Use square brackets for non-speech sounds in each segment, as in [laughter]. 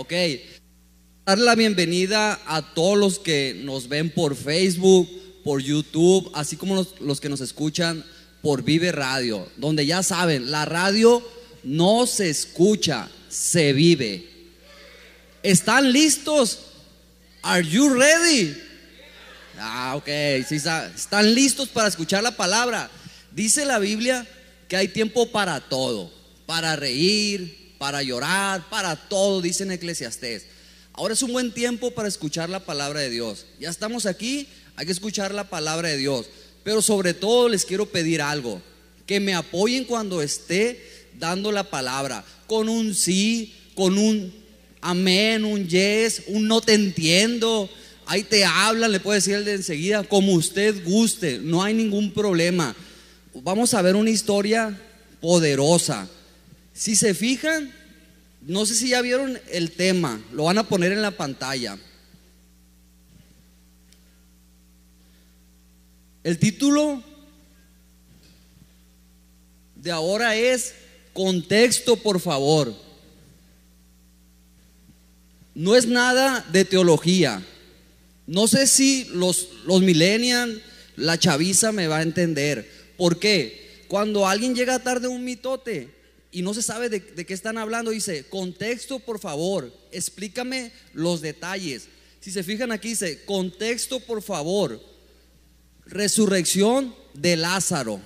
Ok. Dar la bienvenida a todos los que nos ven por Facebook, por YouTube, así como los, que nos escuchan por Vive Radio, donde ya saben, la radio no se escucha, se vive. ¿Están listos? Are you ready? Ah, ok, están listos para escuchar la palabra. Dice la Biblia que hay tiempo para todo, para reír, para llorar, para todo, dice en Eclesiastés. Ahora es un buen tiempo para escuchar la palabra de Dios. Ya estamos aquí, hay que escuchar la palabra de Dios. Pero sobre todo les quiero pedir algo, que me apoyen cuando esté dando la palabra, con un sí, con un amén, un yes, un no te entiendo. Ahí te hablan, le puede decir el de enseguida, como usted guste, no hay ningún problema. Vamos a ver una historia poderosa. Si se fijan, no sé si ya vieron el tema, lo van a poner en la pantalla. El título de ahora es Contexto, por favor. No es nada de teología. No sé si los, los millennials, la chaviza me va a entender. ¿Por qué? Cuando alguien llega tarde a un mitote y no se sabe de, qué están hablando, dice, contexto, por favor, explícame los detalles. Si se fijan aquí, dice, contexto, por favor, resurrección de Lázaro.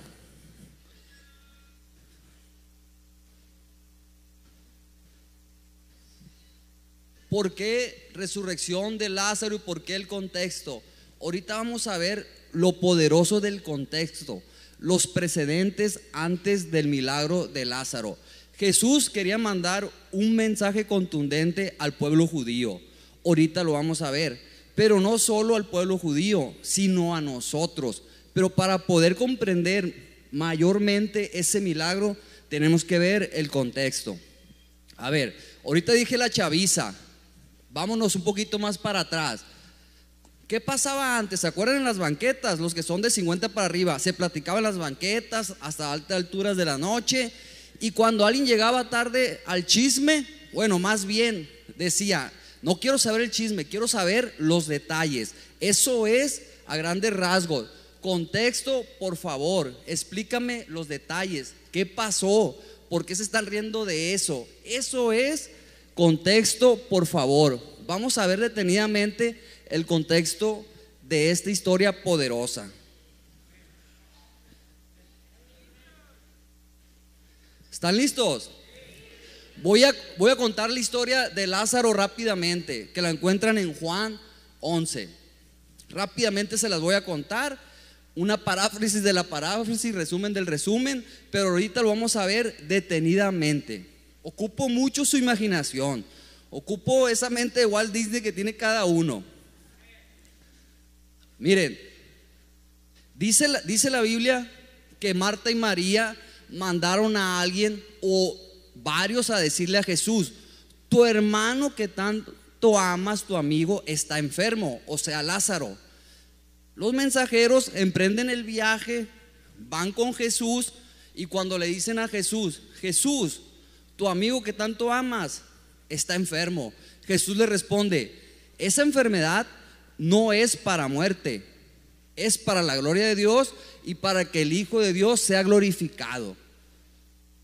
¿Por qué resurrección de Lázaro y por qué el contexto? Ahorita vamos a ver lo poderoso del contexto, los precedentes antes del milagro de Lázaro. Jesús quería mandar un mensaje contundente al pueblo judío. Ahorita lo vamos a ver pero no solo al pueblo judío, sino a nosotros. Pero para poder comprender mayormente ese milagro, tenemos que ver el contexto. A ver, ahorita dije la chaviza, vámonos un poquito más para atrás. ¿Qué pasaba antes? ¿Se acuerdan en las banquetas? Los que son de 50 para arriba, se platicaban las banquetas hasta altas alturas de la noche. Y cuando alguien llegaba tarde al chisme, bueno, más bien decía, no quiero saber el chisme, quiero saber los detalles. Eso es a grandes rasgos. Contexto, por favor, explícame los detalles. ¿Qué pasó? ¿Por qué se están riendo de eso? Eso es contexto, por favor. Vamos a ver detenidamente el contexto de esta historia poderosa. ¿Están listos? Voy a, contar la historia de Lázaro rápidamente, que la encuentran en Juan 11. Rápidamente se las voy a contar. Una paráfrasis de la paráfrasis, resumen del resumen, pero ahorita lo vamos a ver detenidamente. Ocupo mucho su imaginación. Ocupo esa mente de Walt Disney que tiene cada uno. Miren, dice la, dice la Biblia que Marta y María mandaron a alguien o varios a decirle a Jesús, tu hermano que tanto amas, tu amigo, está enfermo, o sea, Lázaro. Los mensajeros emprenden el viaje, van con Jesús y cuando le dicen a Jesús, Jesús, tu amigo que tanto amas, está enfermo. Jesús le responde, esa enfermedad no es para muerte, es para la gloria de Dios y para que el Hijo de Dios sea glorificado.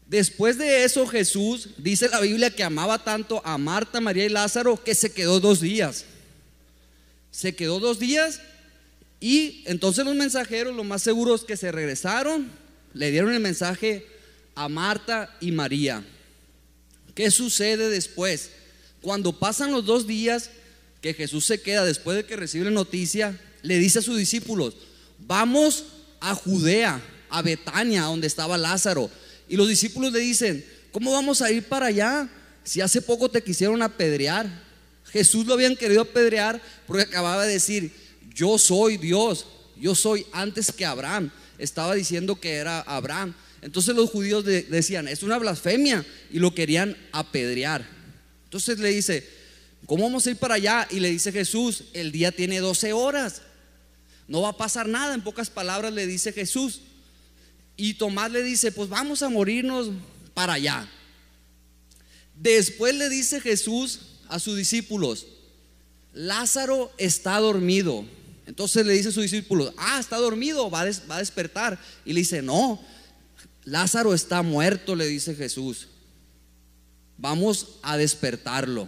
Después de eso Jesús dice la Biblia que amaba tanto a Marta, María y Lázaro que se quedó dos días. Se quedó dos días y entonces los mensajeros, lo más seguro es que se regresaron, le dieron el mensaje a Marta y María. ¿Qué sucede después? Cuando pasan los dos días que Jesús se queda después de que recibe la noticia, le dice a sus discípulos, vamos a Judea, a Betania, donde estaba Lázaro y los discípulos le dicen, ¿cómo vamos a ir para allá? Si hace poco te quisieron apedrear. Jesús lo habían querido apedrear porque acababa de decir, yo soy Dios, yo soy antes que Abraham. Estaba diciendo que era Abraham. Entonces los judíos decían, es una blasfemia y lo querían apedrear. Entonces le dice, ¿cómo vamos a ir para allá? Y le dice Jesús, el día tiene 12 horas. No va a pasar nada, en pocas palabras le dice Jesús. Y Tomás le dice, pues vamos a morirnos para allá. Después le dice Jesús a sus discípulos, Lázaro está dormido. Entonces le dice a sus discípulos, ah, está dormido, va a, va a despertar. Y le dice, no, Lázaro está muerto, le dice Jesús. Vamos a despertarlo.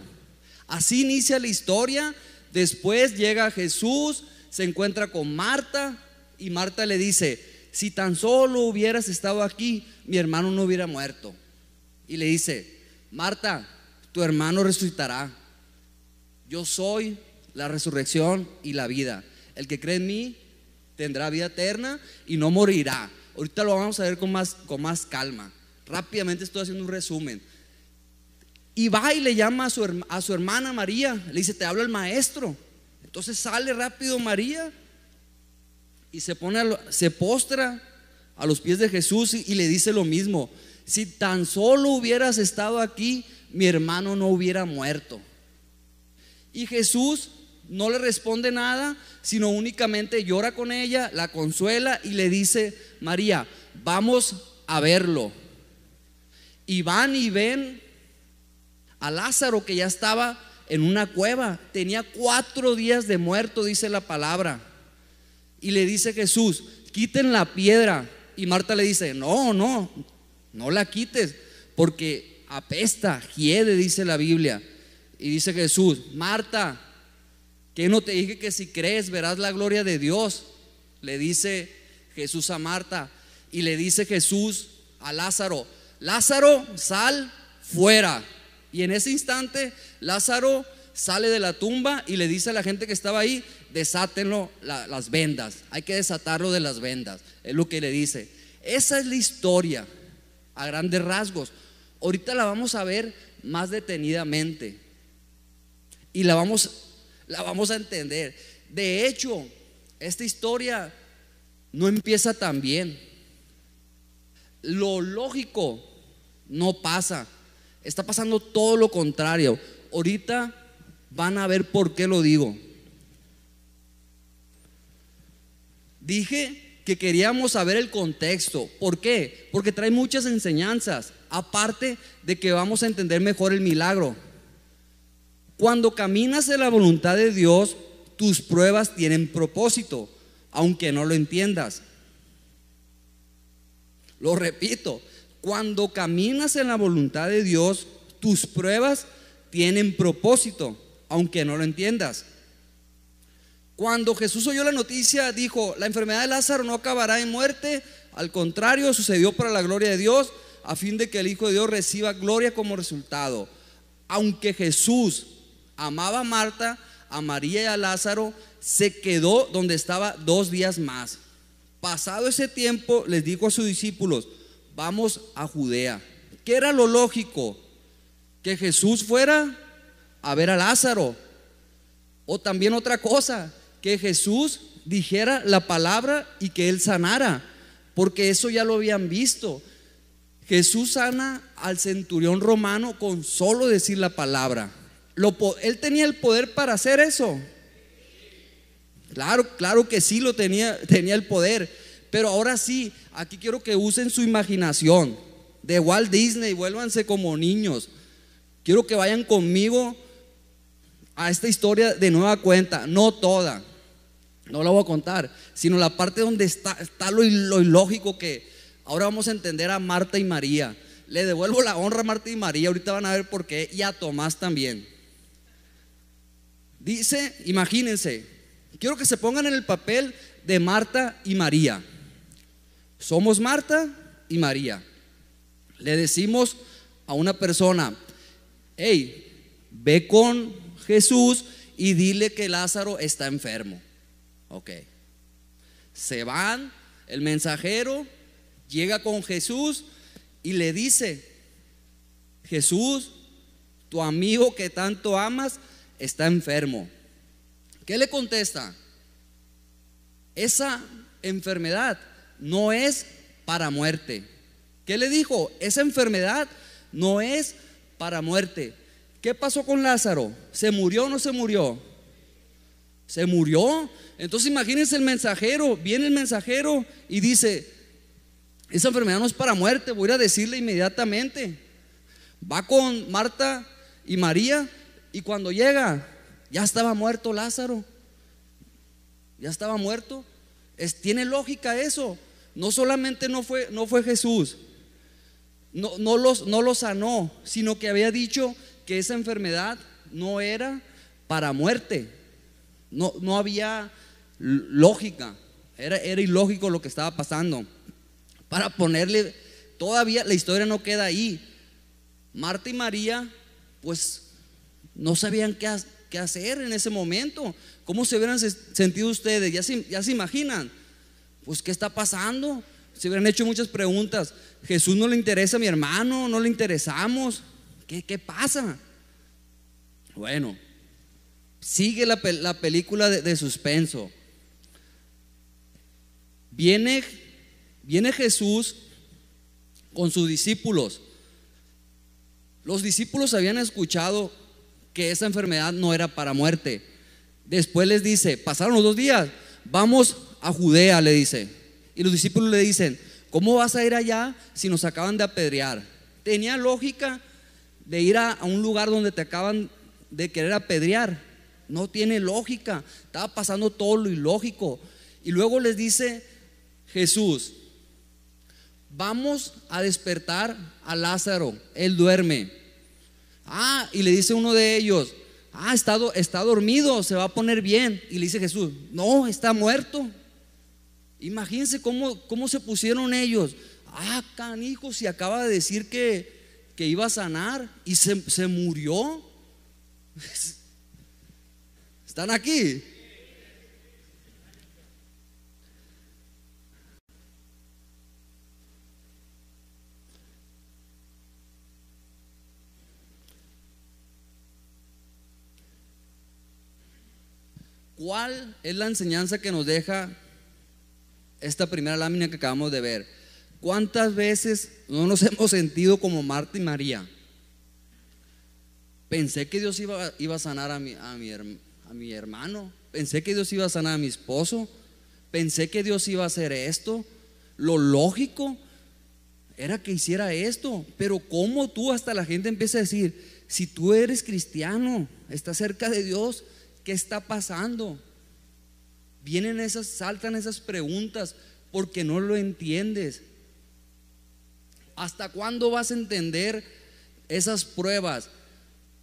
Así inicia la historia. Después llega Jesús, se encuentra con Marta y Marta le dice, si tan solo hubieras estado aquí, mi hermano no hubiera muerto. Y le dice, Marta, tu hermano resucitará. Yo soy la resurrección y la vida. El que cree en mí tendrá vida eterna y no morirá. Ahorita lo vamos a ver con más, con más calma. Rápidamente estoy haciendo un resumen. Y va y le llama a su, a su hermana María. Le dice, te habla el maestro. Entonces sale rápido María y se pone, se postra a los pies de Jesús y, le dice lo mismo. Si tan solo hubieras estado aquí, mi hermano no hubiera muerto. Y Jesús no le responde nada, sino únicamente llora con ella, la consuela y le dice, María, vamos a verlo. Y van y ven a Lázaro que ya estaba en una cueva, tenía cuatro días de muerto, dice la palabra. Y le dice Jesús, quiten la piedra. Y Marta le dice, no, no, no la quites, porque apesta, hiede, dice la Biblia. Y dice Jesús, Marta, que no te dije que si crees verás la gloria de Dios. Le dice Jesús a Marta y le dice Jesús a Lázaro, Lázaro, sal fuera. Y en ese instante Lázaro sale de la tumba y le dice a la gente que estaba ahí, desátenlo las vendas, hay que desatarlo de las vendas, es lo que le dice. Esa es la historia a grandes rasgos. Ahorita la vamos a ver más detenidamente y la vamos, la vamos a entender. De hecho, esta historia no empieza tan bien. Lo lógico no pasa. Está pasando todo lo contrario. Ahorita van a ver por qué lo digo. Dije que queríamos saber el contexto. ¿Por qué? Porque trae muchas enseñanzas, aparte de que vamos a entender mejor el milagro. Cuando caminas en la voluntad de Dios, tus pruebas tienen propósito, aunque no lo entiendas. Lo repito, cuando caminas en la voluntad de Dios, tus pruebas tienen propósito, aunque no lo entiendas. Cuando Jesús oyó la noticia, dijo, la enfermedad de Lázaro no acabará en muerte, al contrario, sucedió para la gloria de Dios, a fin de que el Hijo de Dios reciba gloria como resultado. Aunque Jesús amaba a Marta, a María y a Lázaro, se quedó donde estaba dos días más. Pasado ese tiempo, les dijo a sus discípulos, vamos a Judea. ¿Qué era lo lógico? Que Jesús fuera a ver a Lázaro. O también otra cosa, que Jesús dijera la palabra y que él sanara, porque eso ya lo habían visto. Jesús sana al centurión romano con solo decir la palabra. él tenía el poder para hacer eso. Claro, claro que sí lo tenía, tenía el poder. Pero ahora sí, aquí quiero que usen su imaginación. De Walt Disney, vuélvanse como niños. Quiero que vayan conmigo a esta historia de nueva cuenta, no toda no la voy a contar, sino la parte donde está, está lo, ilógico que ahora vamos a entender a Marta y María. Le devuelvo la honra a Marta y María, ahorita van a ver por qué, y a Tomás también. Dice, imagínense, quiero que se pongan en el papel de Marta y María. Somos Marta y María. Le decimos a una persona, hey, ve con Jesús y dile que Lázaro está enfermo. Ok. Se van, el mensajero llega con Jesús y le dice, Jesús, tu amigo que tanto amas está enfermo. ¿Qué le contesta? Esa enfermedad no es para muerte. ¿Qué le dijo? Esa enfermedad no es para muerte. ¿Qué pasó con Lázaro? ¿Se murió o no se murió? Se murió. Entonces imagínense el mensajero, viene el mensajero y dice, esa enfermedad no es para muerte, voy a decirle inmediatamente. Va con Marta y María, Y cuando llega, ya estaba muerto Lázaro. Ya estaba muerto. Es, tiene lógica eso. No solamente no fue, no fue Jesús, no, no, los, no sanó, sino que había dicho que esa enfermedad no era para muerte. No, no había lógica. Era, era ilógico lo que estaba pasando. Para ponerle, todavía la historia no queda ahí. Marta y María, pues no sabían qué, qué hacer en ese momento. ¿Cómo se hubieran sentido ustedes? ¿Ya se, ya se imaginan? Pues, ¿qué está pasando? Se hubieran hecho muchas preguntas. Jesús no le interesa a mi hermano, no le interesamos. ¿Qué, qué pasa? Bueno, sigue la, la película de, de, suspenso. Viene, viene Jesús con sus discípulos. Los discípulos habían escuchado que esa enfermedad no era para muerte. Después les dice, pasaron los dos días, vamos a Judea, le dice. Y los discípulos le dicen, ¿cómo vas a ir allá si nos acaban de apedrear? Tenía lógica de ir a, un lugar donde te acaban de querer apedrear. No tiene lógica. Estaba pasando todo lo ilógico. Y luego les dice Jesús, vamos a despertar a Lázaro. Él duerme. Ah, y le dice uno de ellos, ah, está, está dormido, se va a poner bien. Y le dice Jesús, no, está muerto. Imagínense cómo, cómo se pusieron ellos. Ah, canijo, si acaba de decir que, que iba a sanar y se, se murió. [laughs] ¿Están aquí? ¿Cuál es la enseñanza que nos deja esta primera lámina que acabamos de ver. ¿Cuántas veces no nos [laughs] hemos sentido como Marta y María? Pensé que Dios iba, iba a sanar a mi, a, mi, a mi hermano. Pensé que Dios iba a sanar a mi esposo. Pensé que Dios iba a hacer esto. Lo lógico era que hiciera esto. Pero ¿cómo tú hasta la gente empieza a decir, si tú eres cristiano, estás cerca de Dios, ¿qué está pasando? Vienen esas, saltan esas preguntas porque no lo entiendes. ¿Hasta cuándo vas a entender esas pruebas?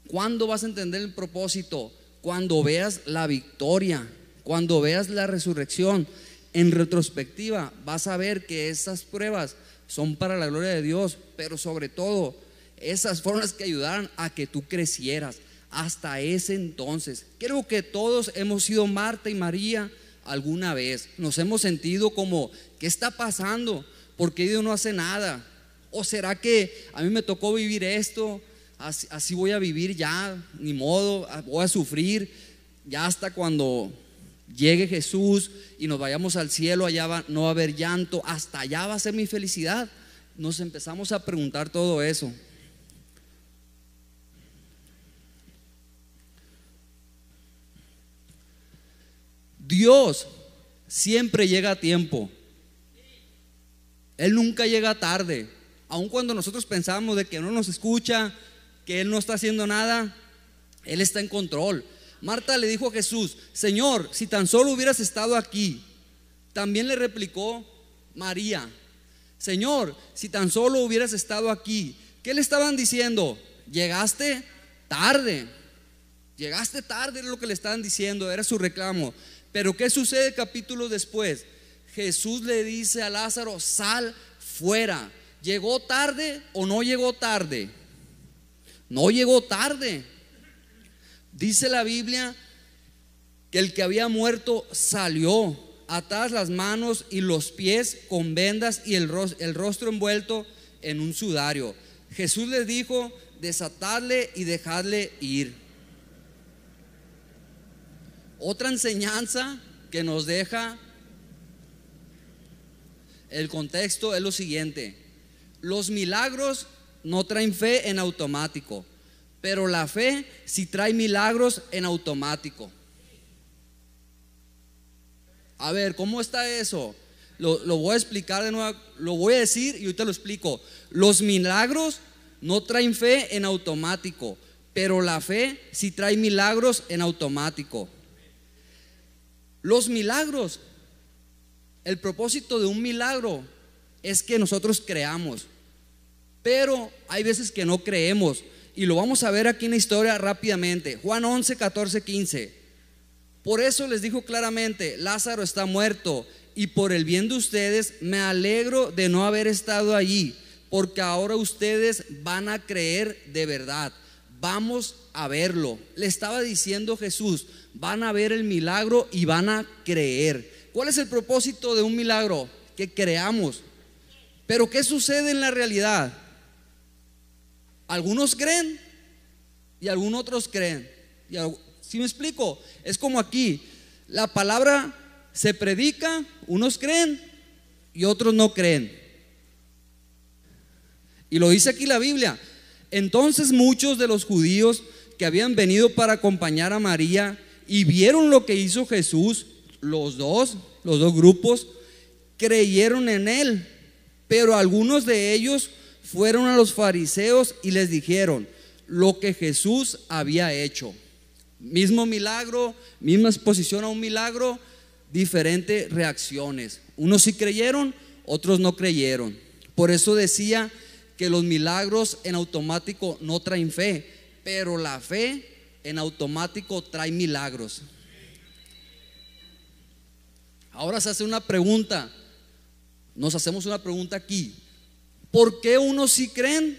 ¿Cuándo vas a entender el propósito? Cuando veas la victoria, cuando veas la resurrección. En retrospectiva vas a ver que esas pruebas son para la gloria de Dios, pero sobre todo esas fueron las que ayudaron a que tú crecieras hasta ese entonces. Creo que todos hemos sido Marta y María alguna vez. Nos hemos sentido como, ¿qué está pasando? ¿Por qué Dios no hace nada? ¿O será que a mí me tocó vivir esto? Así, voy a vivir ya, ni modo, voy a sufrir ya hasta cuando llegue Jesús y nos vayamos al cielo, allá no va a haber llanto, hasta allá va a ser mi felicidad. Nos empezamos a preguntar todo eso. Dios siempre llega a tiempo. Él nunca llega tarde. Aun cuando nosotros pensamos de que no nos escucha, que Él no está haciendo nada, Él está en control. Marta le dijo a Jesús, Señor, si tan solo hubieras estado aquí. También le replicó María, Señor, si tan solo hubieras estado aquí. ¿Qué le estaban diciendo? Llegaste tarde. Llegaste tarde, era lo que le estaban diciendo, era su reclamo. Pero ¿qué sucede capítulo después? Jesús le dice a Lázaro, sal fuera. ¿Llegó tarde o no llegó tarde? No llegó tarde. Dice la Biblia que el que había muerto salió, atadas las manos y los pies con vendas y el rostro, el rostro envuelto en un sudario. Jesús les dijo, desatadle y dejadle ir. Otra enseñanza que nos deja el contexto es lo siguiente. Los milagros no traen fe en automático, pero la fe sí trae milagros en automático. A ver, ¿cómo está eso? Lo, voy a explicar de nuevo, lo voy a decir y ahorita lo explico. Los milagros no traen fe en automático, pero la fe sí trae milagros en automático. Los milagros, el propósito de un milagro es que nosotros creamos, pero hay veces que no creemos. Y lo vamos a ver aquí en la historia rápidamente. Juan 11, 14, 15. Por eso les dijo claramente, Lázaro está muerto y por el bien de ustedes me alegro de no haber estado allí, porque ahora ustedes van a creer de verdad. Vamos a verlo. Le estaba diciendo Jesús, van a ver el milagro y van a creer. ¿Cuál es el propósito de un milagro? Que creamos. Pero ¿qué sucede en la realidad? Algunos creen y algunos otros creen. Si me explico? Es como aquí, la palabra se predica, unos creen y otros no creen. Y lo dice aquí la Biblia. Entonces muchos de los judíos que habían venido para acompañar a María y vieron lo que hizo Jesús, los dos, los dos grupos, creyeron en él. Pero algunos de ellos fueron a los fariseos y les dijeron lo que Jesús había hecho. Mismo milagro, misma exposición a un milagro, diferentes reacciones. Unos sí creyeron, otros no creyeron. Por eso decía que los milagros en automático no traen fe, pero la fe en automático trae milagros. Ahora se hace una pregunta, nos hacemos una pregunta aquí. ¿Por qué unos sí creen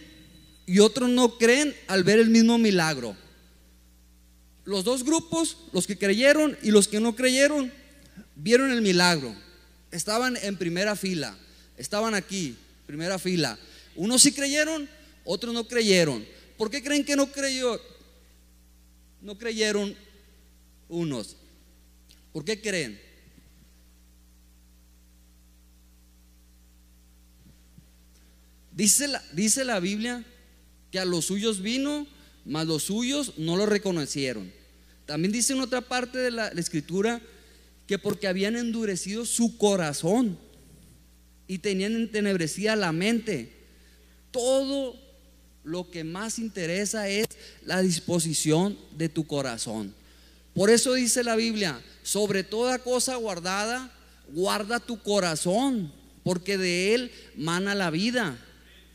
y otros no creen al ver el mismo milagro? Los dos grupos, los que creyeron y los que no creyeron, vieron el milagro. Estaban en primera fila, estaban aquí, primera fila. Unos sí creyeron, otros no creyeron. ¿Por qué creen que no creyó? No creyeron unos. ¿Por qué creen? Dice la, dice la Biblia que a los suyos vino, mas los suyos no lo reconocieron. También dice en otra parte de la escritura que porque habían endurecido su corazón y tenían entenebrecida la mente. Todo lo que más interesa es la disposición de tu corazón. Por eso dice la Biblia, sobre toda cosa guardada, guarda tu corazón, porque de él mana la vida.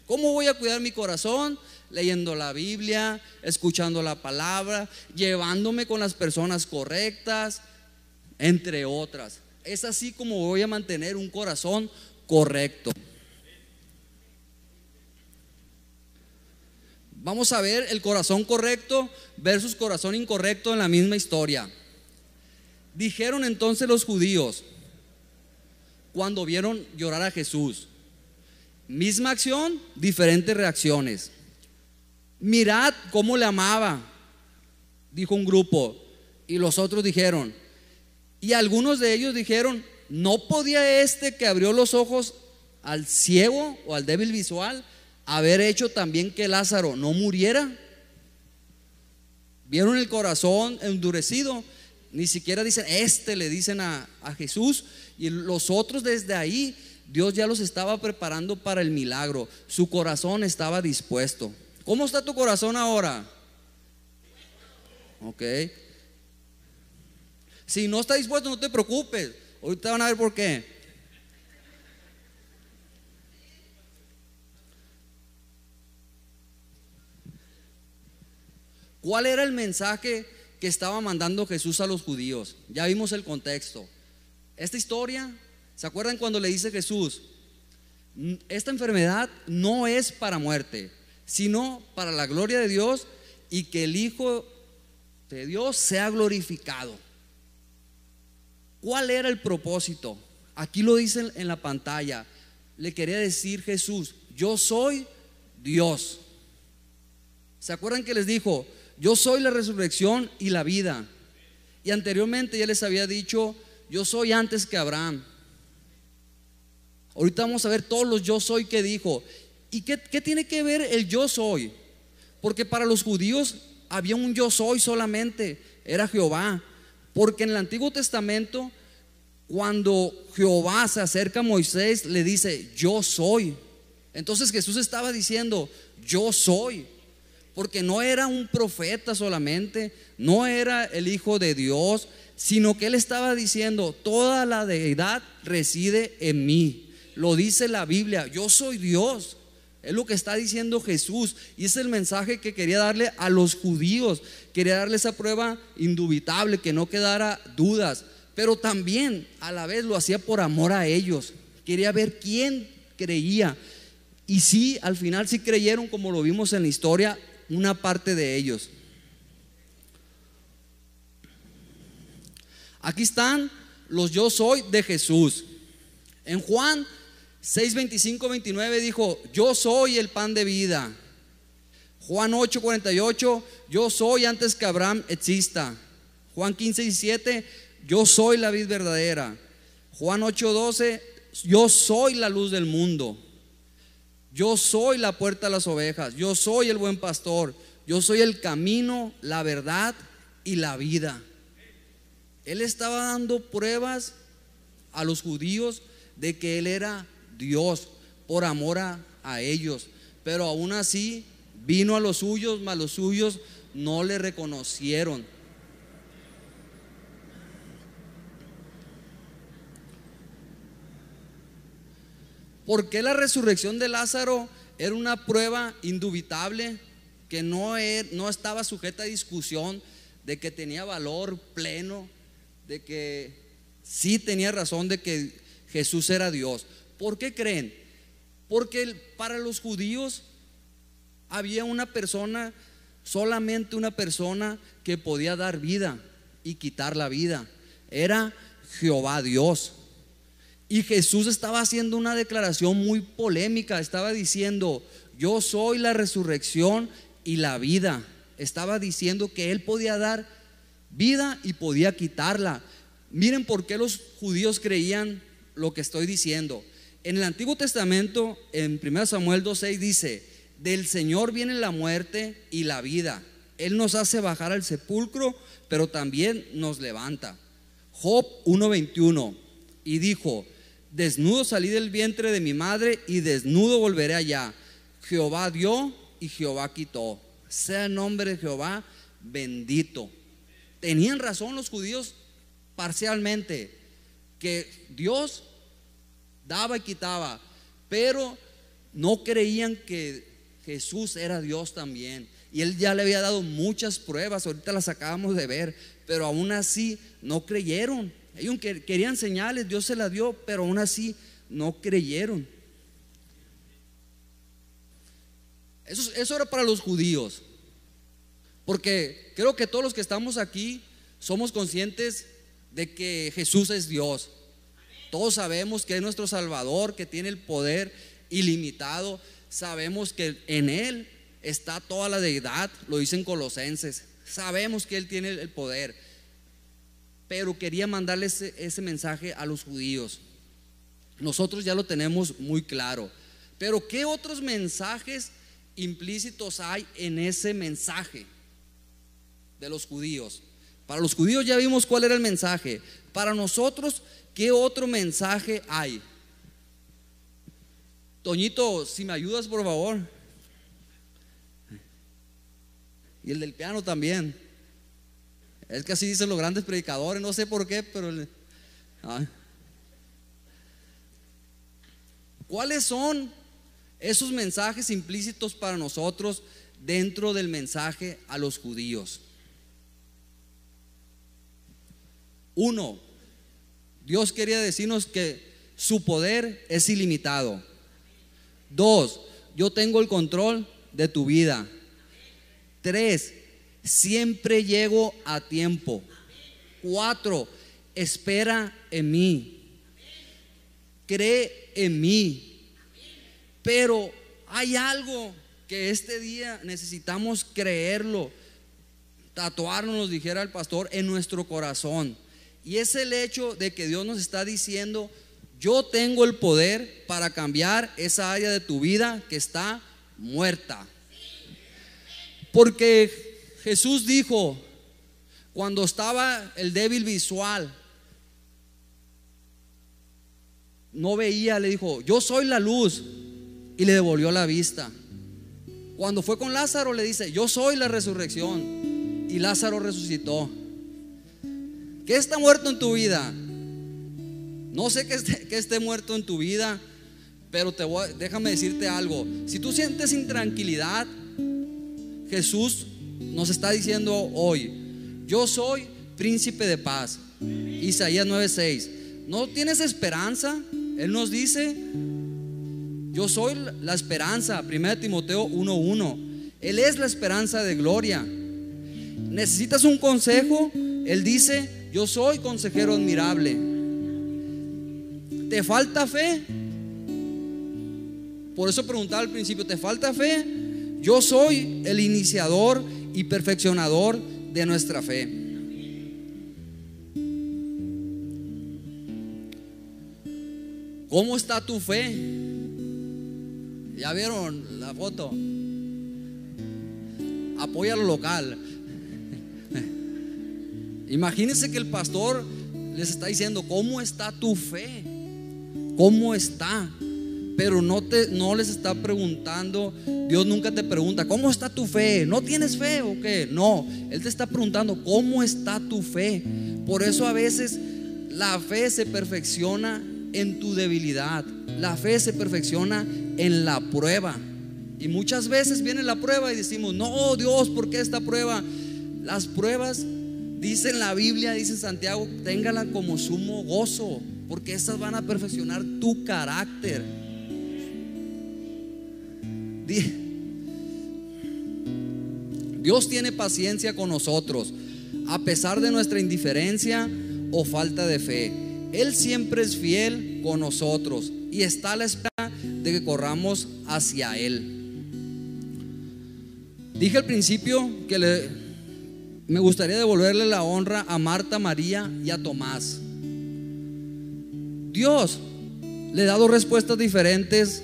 ¿Cómo voy a cuidar mi corazón? Leyendo la Biblia, escuchando la palabra, llevándome con las personas correctas, entre otras. Es así como voy a mantener un corazón correcto. Vamos a ver el corazón correcto versus corazón incorrecto en la misma historia. Dijeron entonces los judíos, cuando vieron llorar a Jesús, misma acción, diferentes reacciones. Mirad cómo le amaba, dijo un grupo, y los otros dijeron, y algunos de ellos dijeron, ¿no podía este que abrió los ojos al ciego o al débil visual haber hecho también que Lázaro no muriera? ¿Vieron el corazón endurecido? Ni siquiera dicen, este le dicen a, a Jesús. Y los otros desde ahí, Dios ya los estaba preparando para el milagro. Su corazón estaba dispuesto. ¿Cómo está tu corazón ahora? Ok. Si no está dispuesto, no te preocupes. Ahorita van a ver por qué. ¿Cuál era el mensaje que estaba mandando Jesús a los judíos? Ya vimos el contexto. Esta historia, ¿se acuerdan cuando le dice Jesús? Esta enfermedad no es para muerte, sino para la gloria de Dios y que el Hijo de Dios sea glorificado. ¿Cuál era el propósito? Aquí lo dicen en la pantalla. Le quería decir Jesús, yo soy Dios. ¿Se acuerdan que les dijo, yo soy la resurrección y la vida? Y anteriormente ya les había dicho, yo soy antes que Abraham. Ahorita vamos a ver todos los yo soy que dijo. ¿Y qué, qué, tiene que ver el yo soy? Porque para los judíos había un yo soy solamente, era Jehová. Porque en el Antiguo Testamento cuando Jehová se acerca a Moisés, le dice, yo soy. Entonces Jesús estaba diciendo, yo soy. Porque no era un profeta solamente, no era el Hijo de Dios, sino que él estaba diciendo, toda la deidad reside en mí. Lo dice la Biblia, yo soy Dios. Es lo que está diciendo Jesús. Y es el mensaje que quería darle a los judíos. Quería darle esa prueba indubitable, que no quedara dudas. Pero también a la vez lo hacía por amor a ellos. Quería ver quién creía. Y sí, al final sí creyeron, como lo vimos en la historia, una parte de ellos. Aquí están los yo soy de Jesús. En Juan 6, 25, 29 dijo, yo soy el pan de vida. Juan 8, 48, yo soy antes que Abraham exista. Juan 15, 17, yo soy la vid verdadera. Juan 8, 12, yo soy la luz del mundo. Yo soy la puerta de las ovejas. Yo soy el buen pastor. Yo soy el camino, la verdad y la vida. Él estaba dando pruebas a los judíos de que Él era Dios por amor a, ellos. Pero aún así vino a los suyos, mas los suyos no le reconocieron. ¿Por qué la resurrección de Lázaro era una prueba indubitable que no, er, no estaba sujeta a discusión, de que tenía valor pleno, de que sí tenía razón de que Jesús era Dios? ¿Por qué creen? Porque para los judíos había una persona, solamente una persona que podía dar vida y quitar la vida. Era Jehová Dios. Y Jesús estaba haciendo una declaración muy polémica, estaba diciendo, yo soy la resurrección y la vida. Estaba diciendo que Él podía dar vida y podía quitarla. Miren por qué los judíos creían lo que estoy diciendo. En el Antiguo Testamento, en 1 Samuel 2.6 dice, del Señor viene la muerte y la vida. Él nos hace bajar al sepulcro, pero también nos levanta. Job 1.21 y dijo, Desnudo salí del vientre de mi madre y desnudo volveré allá. Jehová dio y Jehová quitó. Sea el nombre de Jehová bendito. Tenían razón los judíos parcialmente, que Dios daba y quitaba, pero no creían que Jesús era Dios también. Y él ya le había dado muchas pruebas, ahorita las acabamos de ver, pero aún así no creyeron. Ellos querían señales, Dios se las dio, pero aún así no creyeron. Eso, eso era para los judíos. Porque creo que todos los que estamos aquí somos conscientes de que Jesús es Dios. Todos sabemos que es nuestro Salvador, que tiene el poder ilimitado. Sabemos que en Él está toda la deidad, lo dicen Colosenses. Sabemos que Él tiene el poder pero quería mandarle ese, mensaje a los judíos. Nosotros ya lo tenemos muy claro. Pero ¿qué otros mensajes implícitos hay en ese mensaje de los judíos? Para los judíos ya vimos cuál era el mensaje. Para nosotros, ¿qué otro mensaje hay? Toñito, si me ayudas, por favor. Y el del piano también. Es que así dicen los grandes predicadores, no sé por qué, pero... ¿Cuáles son esos mensajes implícitos para nosotros dentro del mensaje a los judíos? Uno, Dios quería decirnos que su poder es ilimitado. Dos, yo tengo el control de tu vida. Tres, siempre llego a tiempo. Cuatro, espera en mí. Cree en mí. Pero hay algo que este día necesitamos creerlo, tatuarnos, nos dijera el pastor, en nuestro corazón. Y es el hecho de que Dios nos está diciendo, yo tengo el poder para cambiar esa área de tu vida que está muerta. Porque Jesús dijo, cuando estaba el débil visual, no veía, le dijo, yo soy la luz, y le devolvió la vista. Cuando fue con Lázaro le dice, yo soy la resurrección. Y Lázaro resucitó. ¿Qué está muerto en tu vida? No sé que esté, que esté muerto en tu vida, pero te voy, déjame decirte algo. Si tú sientes intranquilidad, Jesús nos está diciendo hoy, yo soy príncipe de paz. Isaías 9:6. ¿No tienes esperanza? Él nos dice, yo soy la esperanza. 1 Timoteo 1:1. Él es la esperanza de gloria. ¿Necesitas un consejo? Él dice, yo soy consejero admirable. ¿Te falta fe? Por eso preguntaba al principio, ¿te falta fe? Yo soy el iniciador y perfeccionador de nuestra fe. ¿Cómo está tu fe? ¿Ya vieron la foto? Apoya lo local. [laughs] Imagínense que el pastor les está diciendo, ¿cómo está tu fe? ¿Cómo está? Pero no, te, no les está preguntando, Dios nunca te pregunta, ¿cómo está tu fe? ¿No tienes fe o qué? No, Él te está preguntando, ¿cómo está tu fe? Por eso a veces la fe se perfecciona en tu debilidad. La fe se perfecciona en la prueba. Y muchas veces viene la prueba y decimos, no, Dios, ¿por qué esta prueba? Las pruebas, dice en la Biblia, dice Santiago, téngala como sumo gozo, porque estas van a perfeccionar tu carácter. Dios tiene paciencia con nosotros, a pesar de nuestra indiferencia o falta de fe. Él siempre es fiel con nosotros y está a la espera de que corramos hacia Él. Dije al principio que le, me gustaría devolverle la honra a Marta, María y a Tomás. Dios le ha dado respuestas diferentes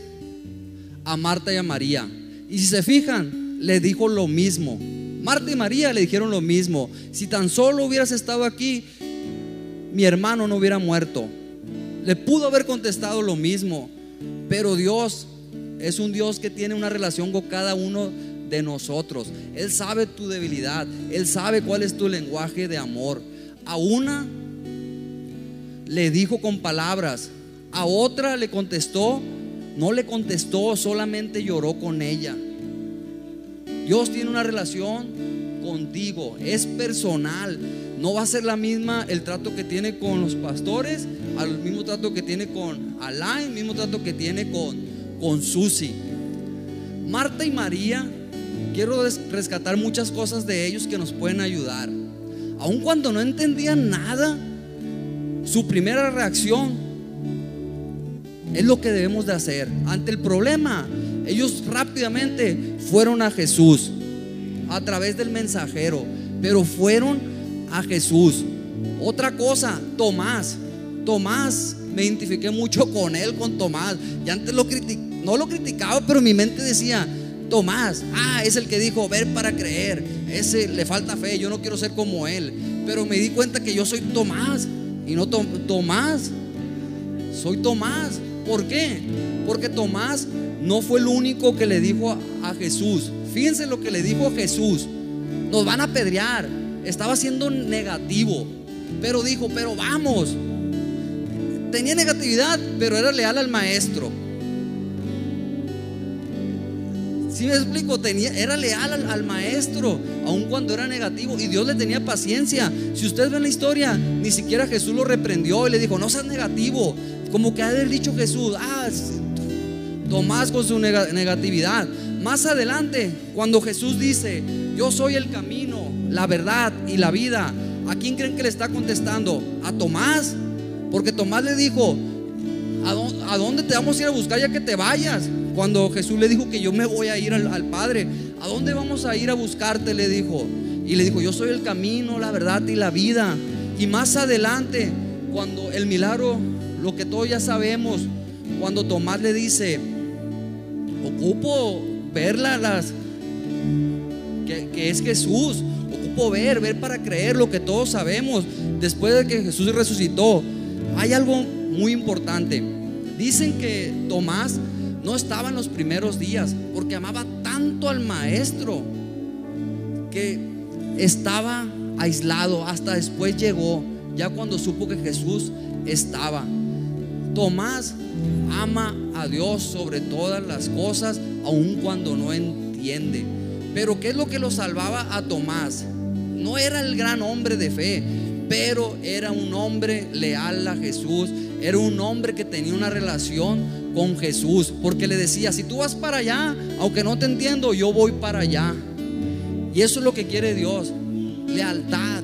a Marta y a María. Y si se fijan, le dijo lo mismo. Marta y María le dijeron lo mismo. Si tan solo hubieras estado aquí, mi hermano no hubiera muerto. Le pudo haber contestado lo mismo. Pero Dios es un Dios que tiene una relación con cada uno de nosotros. Él sabe tu debilidad. Él sabe cuál es tu lenguaje de amor. A una le dijo con palabras. A otra le contestó. No le contestó, solamente lloró con ella. Dios tiene una relación contigo. Es personal. No va a ser la misma el trato que tiene con los pastores, al mismo trato que tiene con Alain, mismo trato que tiene con, con Susi. Marta y María, quiero rescatar muchas cosas de ellos que nos pueden ayudar. Aun cuando no entendían nada, su primera reacción es lo que debemos de hacer. Ante el problema, ellos rápidamente fueron a Jesús a través del mensajero, pero fueron a Jesús. Otra cosa, Tomás. Tomás, me identifiqué mucho con él, con Tomás. Y antes lo no lo criticaba, pero mi mente decía, Tomás, ah, es el que dijo, ver para creer. Ese le falta fe, yo no quiero ser como él. Pero me di cuenta que yo soy Tomás y no Tomás. Soy Tomás. ¿Por qué? Porque Tomás no fue el único que le dijo a Jesús. Fíjense lo que le dijo Jesús. Nos van a pedrear. Estaba siendo negativo. Pero dijo, pero vamos. Tenía negatividad, pero era leal al maestro. Si me explico, tenía, era leal al, maestro, aun cuando era negativo, y Dios le tenía paciencia. Si ustedes ven la historia, ni siquiera Jesús lo reprendió y le dijo, no seas negativo. Como que ha haber dicho Jesús, ah, Tomás con su negatividad. Más adelante, cuando Jesús dice, yo soy el camino, la verdad y la vida, ¿a quién creen que le está contestando? A Tomás. Porque Tomás le dijo, ¿a dónde te vamos a ir a buscar ya que te vayas? Cuando Jesús le dijo que yo me voy a ir al, Padre, ¿a dónde vamos a ir a buscarte? Le dijo. Y le dijo, yo soy el camino, la verdad y la vida. Y más adelante, cuando el milagro, lo que todos ya sabemos, cuando Tomás le dice, ocupo verla las que, que, es Jesús. Ocupo ver, ver para creer lo que todos sabemos. Después de que Jesús resucitó, hay algo muy importante. Dicen que Tomás no estaba en los primeros días porque amaba tanto al maestro que estaba aislado, hasta después llegó, ya cuando supo que Jesús estaba. Tomás ama a Dios sobre todas las cosas, aun cuando no entiende. Pero ¿qué es lo que lo salvaba a Tomás? No era el gran hombre de fe, pero era un hombre leal a Jesús, era un hombre que tenía una relación con Jesús, porque le decía, si tú vas para allá, aunque no te entiendo, yo voy para allá. Y eso es lo que quiere Dios, lealtad,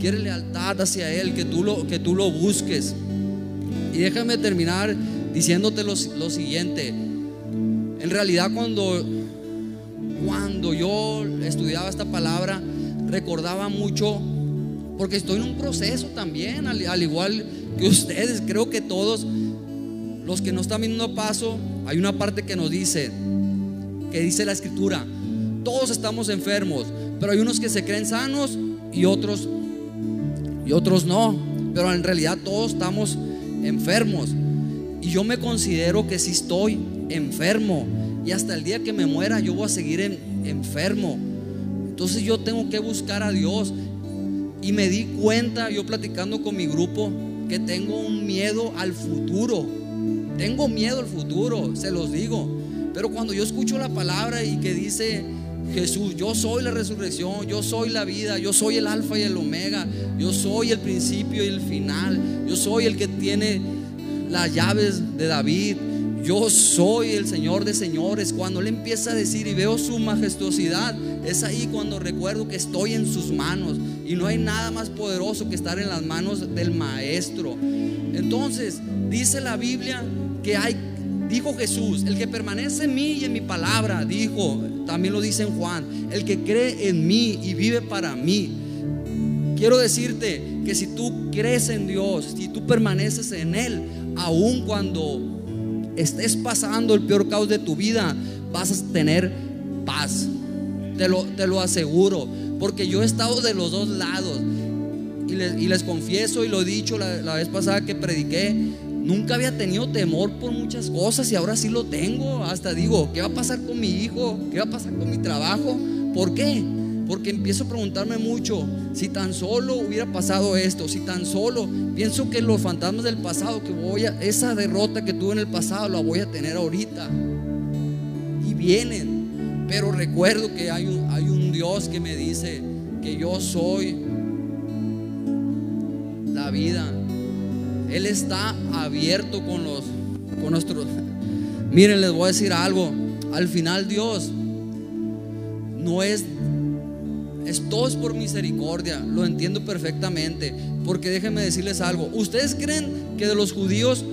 quiere lealtad hacia Él, que tú lo, que tú lo busques. Y déjame terminar diciéndote lo, lo siguiente. En realidad cuando, cuando yo estudiaba esta palabra, recordaba mucho, porque estoy en un proceso también, al, igual que ustedes, creo que todos los que no están viendo a paso, hay una parte que nos dice, que dice la escritura, todos estamos enfermos, pero hay unos que se creen sanos y otros y otros no, pero en realidad todos estamos enfermos. Y yo me considero que si estoy enfermo y hasta el día que me muera yo voy a seguir enfermo. Entonces yo tengo que buscar a Dios. Y me di cuenta, yo platicando con mi grupo, que tengo un miedo al futuro. Tengo miedo al futuro, se los digo. Pero cuando yo escucho la palabra y que dice Jesús, yo soy la resurrección, yo soy la vida, yo soy el alfa y el omega, yo soy el principio y el final, yo soy el que tiene las llaves de David, yo soy el Señor de señores. Cuando Él empieza a decir y veo su majestuosidad, es ahí cuando recuerdo que estoy en sus manos y no hay nada más poderoso que estar en las manos del Maestro. Entonces, dice la Biblia que hay Dijo Jesús, el que permanece en mí y en mi palabra, dijo, también lo dice en Juan, el que cree en mí y vive para mí. Quiero decirte que si tú crees en Dios, si tú permaneces en Él, aun cuando estés pasando el peor caos de tu vida, vas a tener paz. Te lo, te lo aseguro, porque yo he estado de los dos lados. Y les, confieso y lo he dicho la vez pasada que prediqué, Nunca había tenido temor por muchas cosas y ahora sí lo tengo. Hasta digo, ¿qué va a pasar con mi hijo? ¿Qué va a pasar con mi trabajo? ¿Por qué? Porque empiezo a preguntarme mucho, si tan solo hubiera pasado esto, si tan solo pienso que los fantasmas del pasado que voy a, esa derrota que tuve en el pasado la voy a tener ahorita. Y vienen, pero recuerdo que hay un, hay un Dios que me dice que yo soy la vida él está abierto con los con nuestros. Miren, les voy a decir algo. Al final Dios no es es todo es por misericordia, lo entiendo perfectamente, porque déjenme decirles algo. ¿Ustedes creen que de los judíos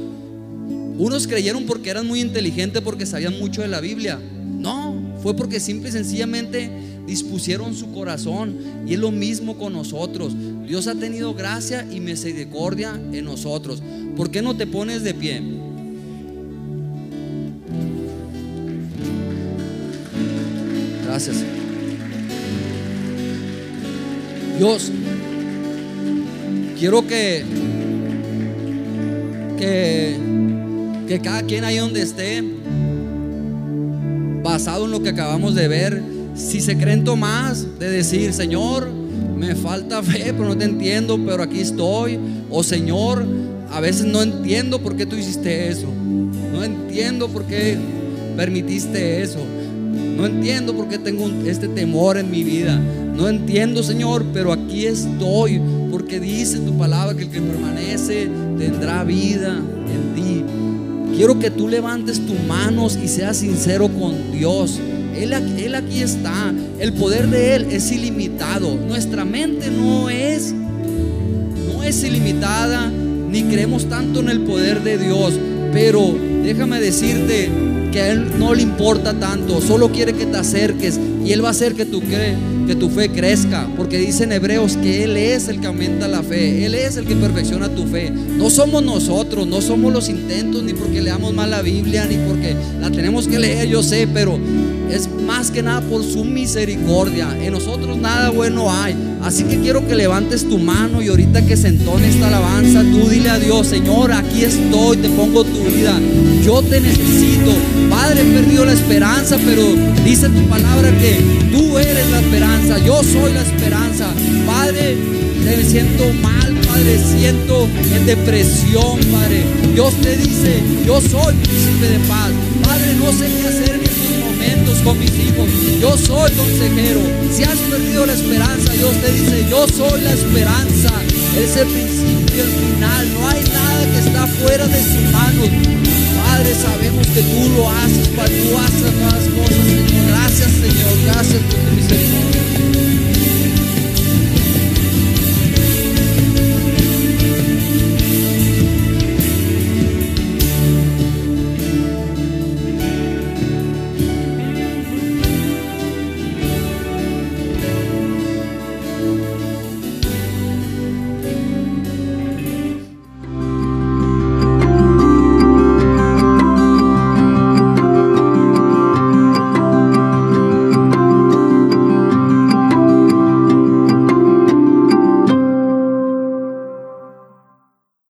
unos creyeron porque eran muy inteligentes porque sabían mucho de la Biblia? No, fue porque simple y sencillamente dispusieron su corazón y es lo mismo con nosotros. Dios ha tenido gracia y misericordia en nosotros. ¿Por qué no te pones de pie? Gracias. Dios, quiero que, que, cada quien ahí donde esté, basado en lo que acabamos de ver, si se creen Tomás de decir, Señor, me falta fe, pero no te entiendo, pero aquí estoy. O Señor, a veces no entiendo por qué tú hiciste eso. No entiendo por qué permitiste eso. No entiendo por qué tengo este temor en mi vida. No entiendo, Señor, pero aquí estoy. Porque dice tu palabra que el que permanece tendrá vida en ti. Quiero que tú levantes tus manos y seas sincero con Dios. Él, aquí está. El poder de Él es ilimitado. Nuestra mente no es, no es ilimitada, ni creemos tanto en el poder de Dios. Pero déjame decirte que a Él no le importa tanto. Solo quiere que te acerques, Y Él va a hacer que tu, que tu fe crezca. Porque dice en Hebreos que Él es el que aumenta la fe. Él es el que perfecciona tu fe. No somos nosotros, no somos los intentos, ni porque leamos mal la Biblia, ni porque la tenemos que leer, yo sé, pero es más que nada por su misericordia. En nosotros nada bueno hay. Así que quiero que levantes tu mano y ahorita que se entone esta alabanza, tú dile a Dios, Señor, aquí estoy, te pongo tu vida. Yo te necesito. Padre, he perdido la esperanza, pero dice tu palabra que tú eres la esperanza. Yo soy la esperanza. Padre, me siento mal, Padre, siento en depresión, Padre. Dios te dice, yo soy príncipe de paz. Padre, no sé qué hacer con mis hijos. Yo soy consejero. Si has perdido la esperanza, Dios te dice, yo soy la esperanza. Es el principio el final. No hay nada que está fuera de sus manos. Padre, sabemos que tú lo haces, Padre, tú haces las cosas. Gracias, Señor. Gracias por tu misericordia.